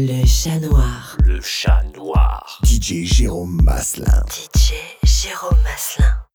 Le chat noir. Le chat noir. DJ Jérôme Maslin. DJ Jérôme Maslin.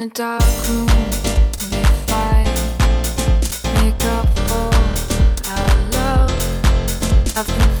in a dark room. Make up for our love. I've been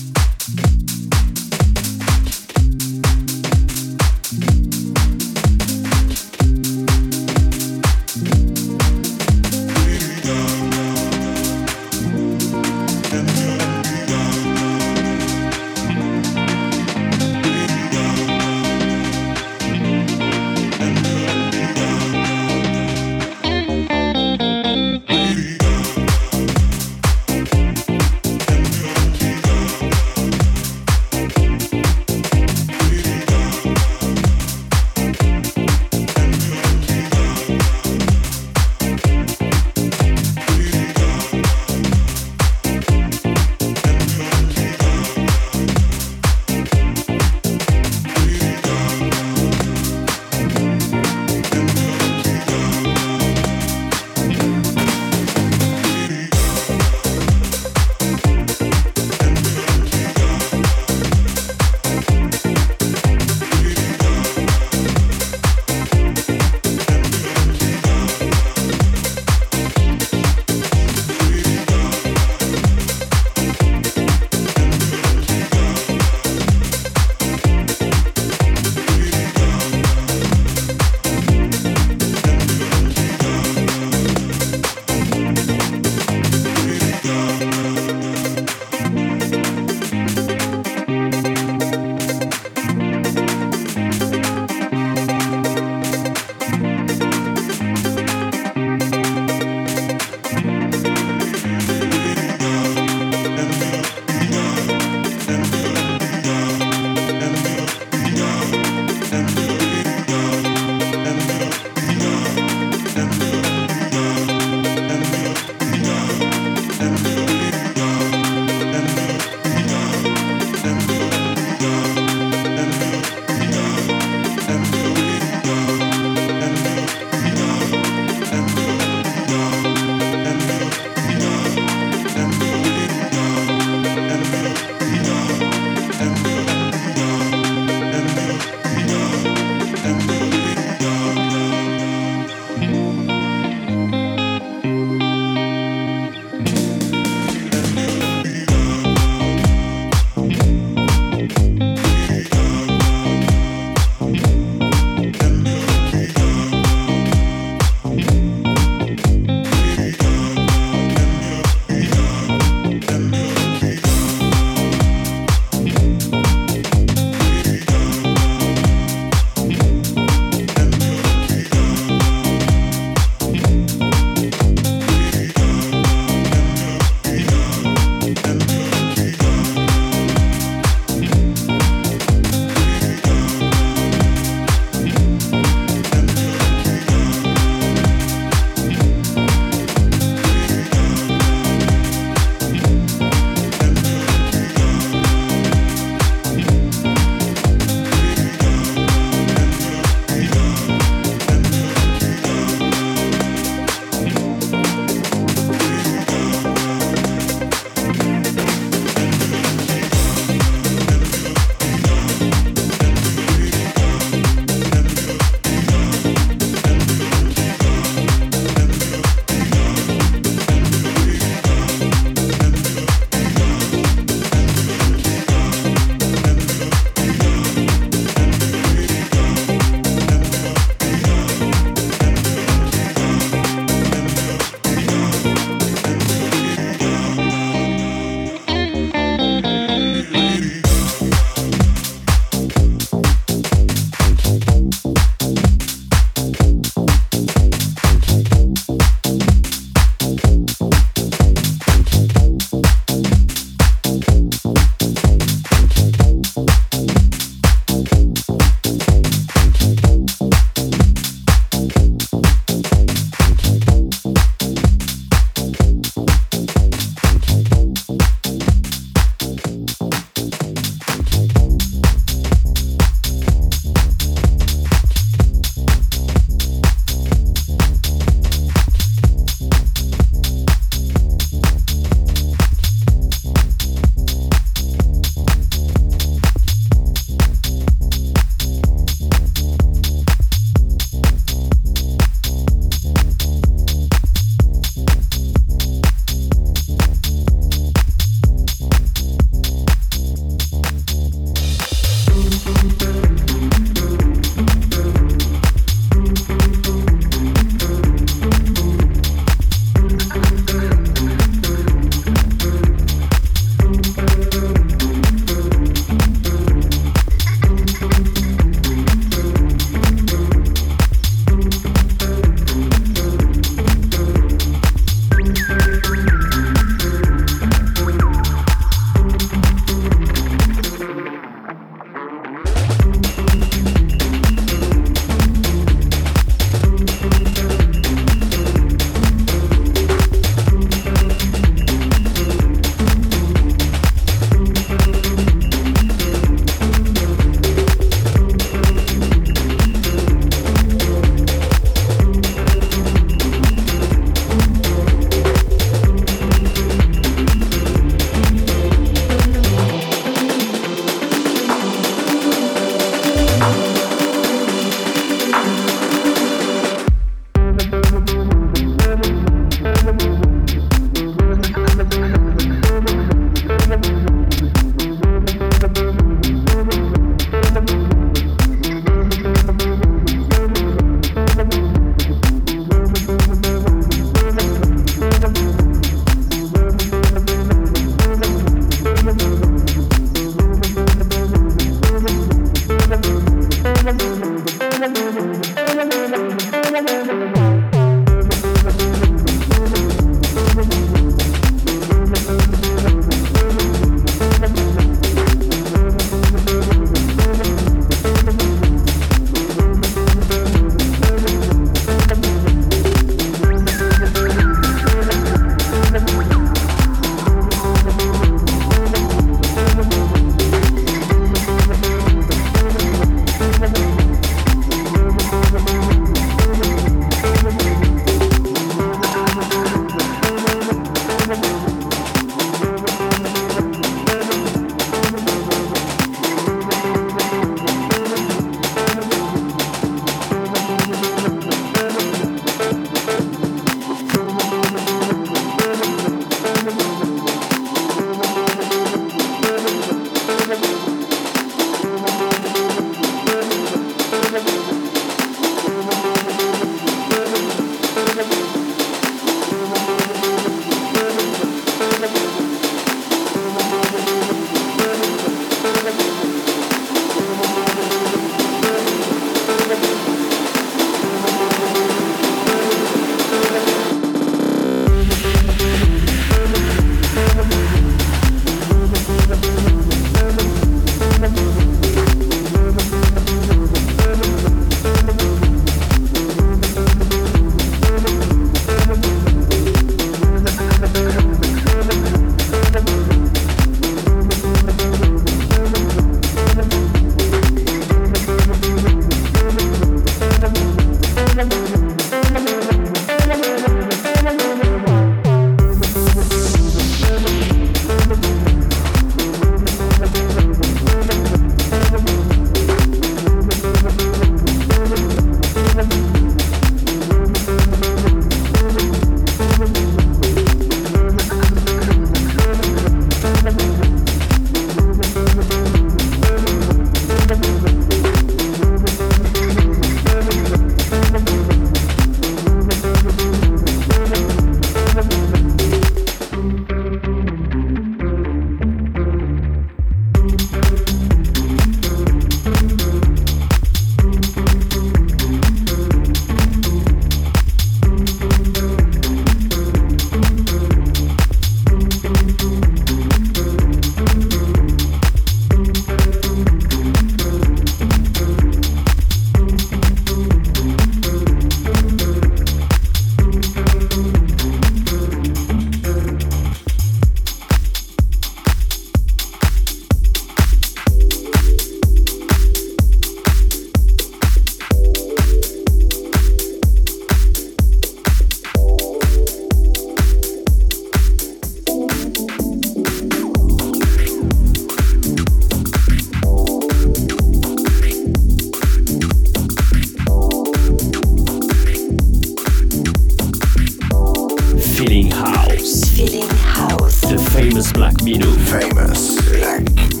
Can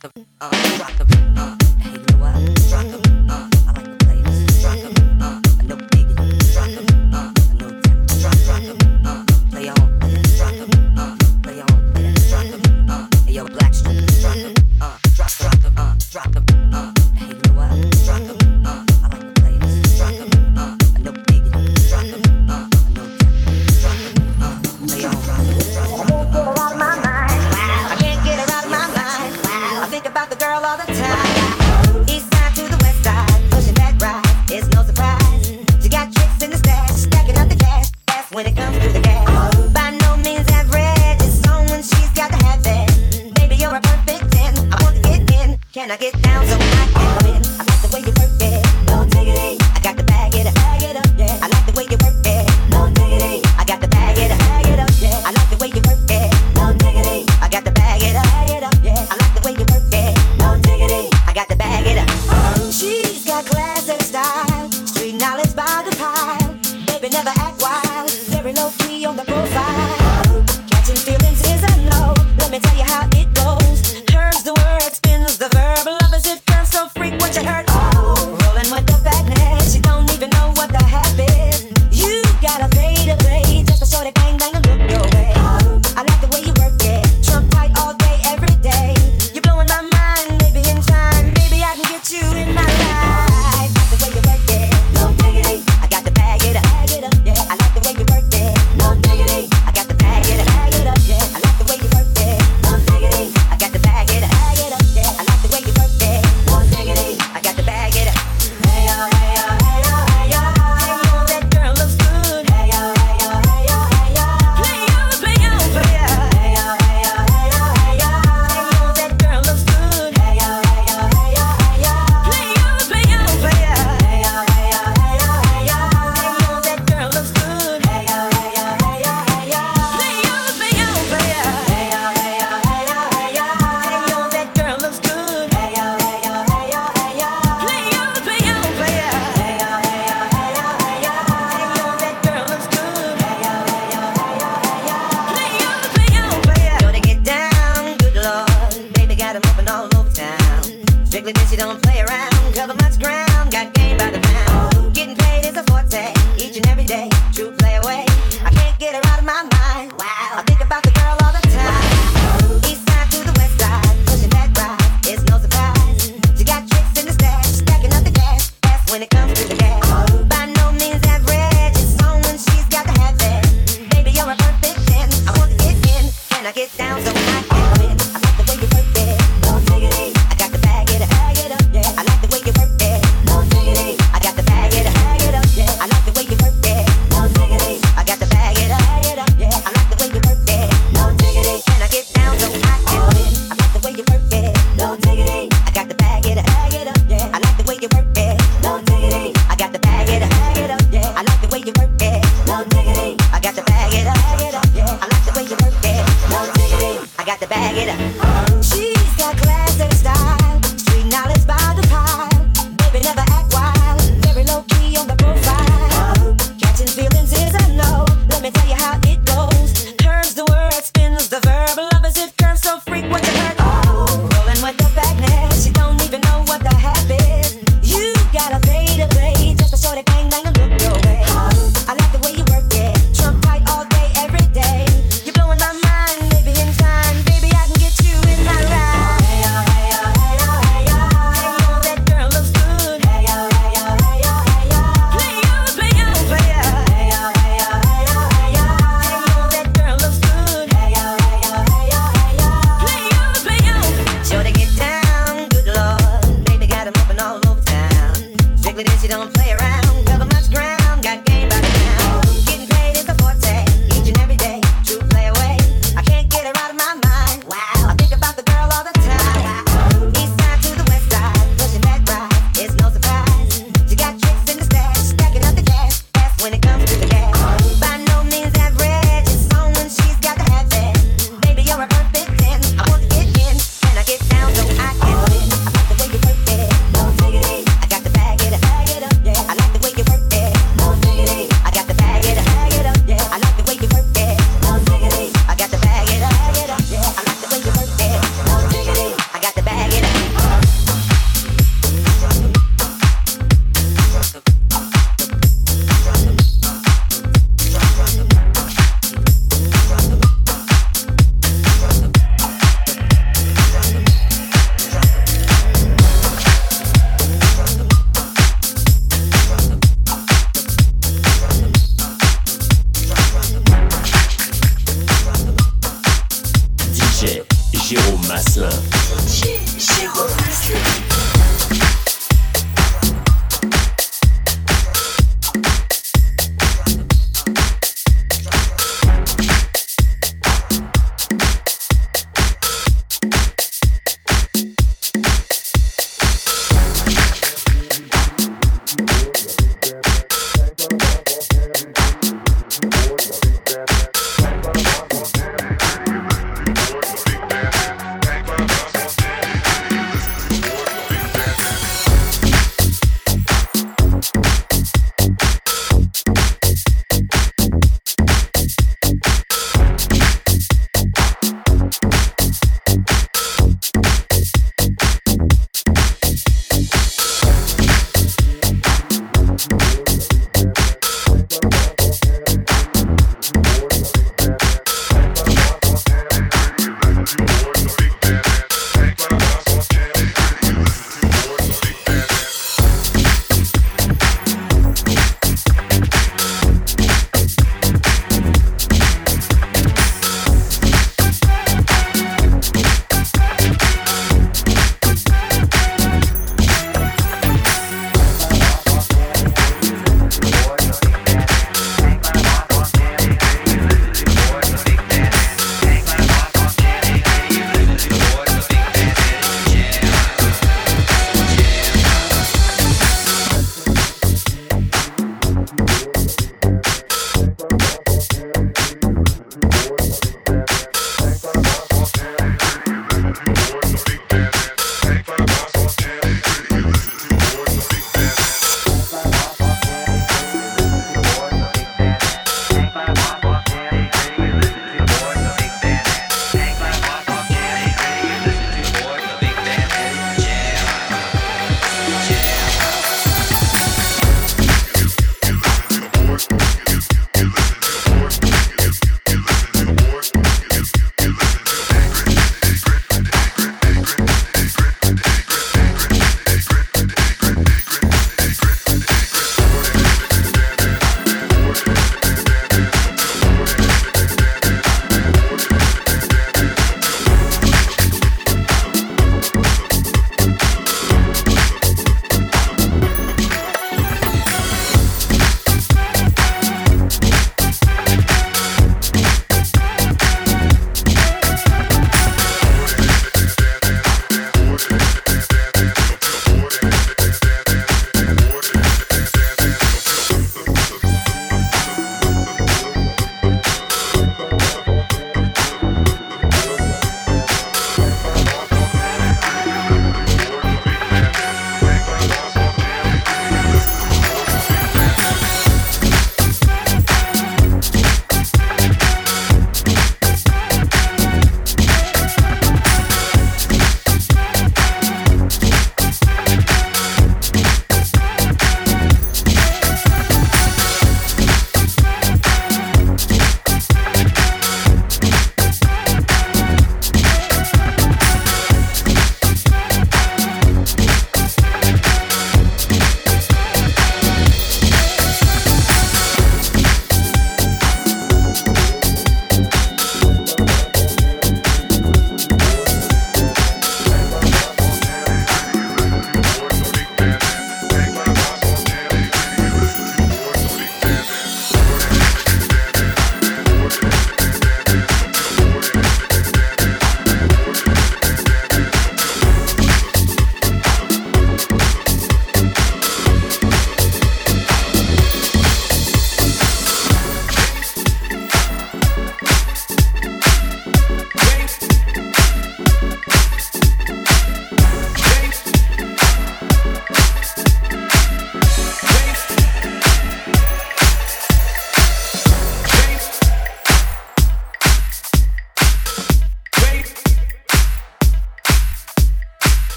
Come in? I like the uh, way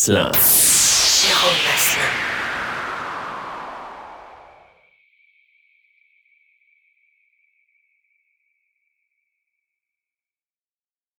DJ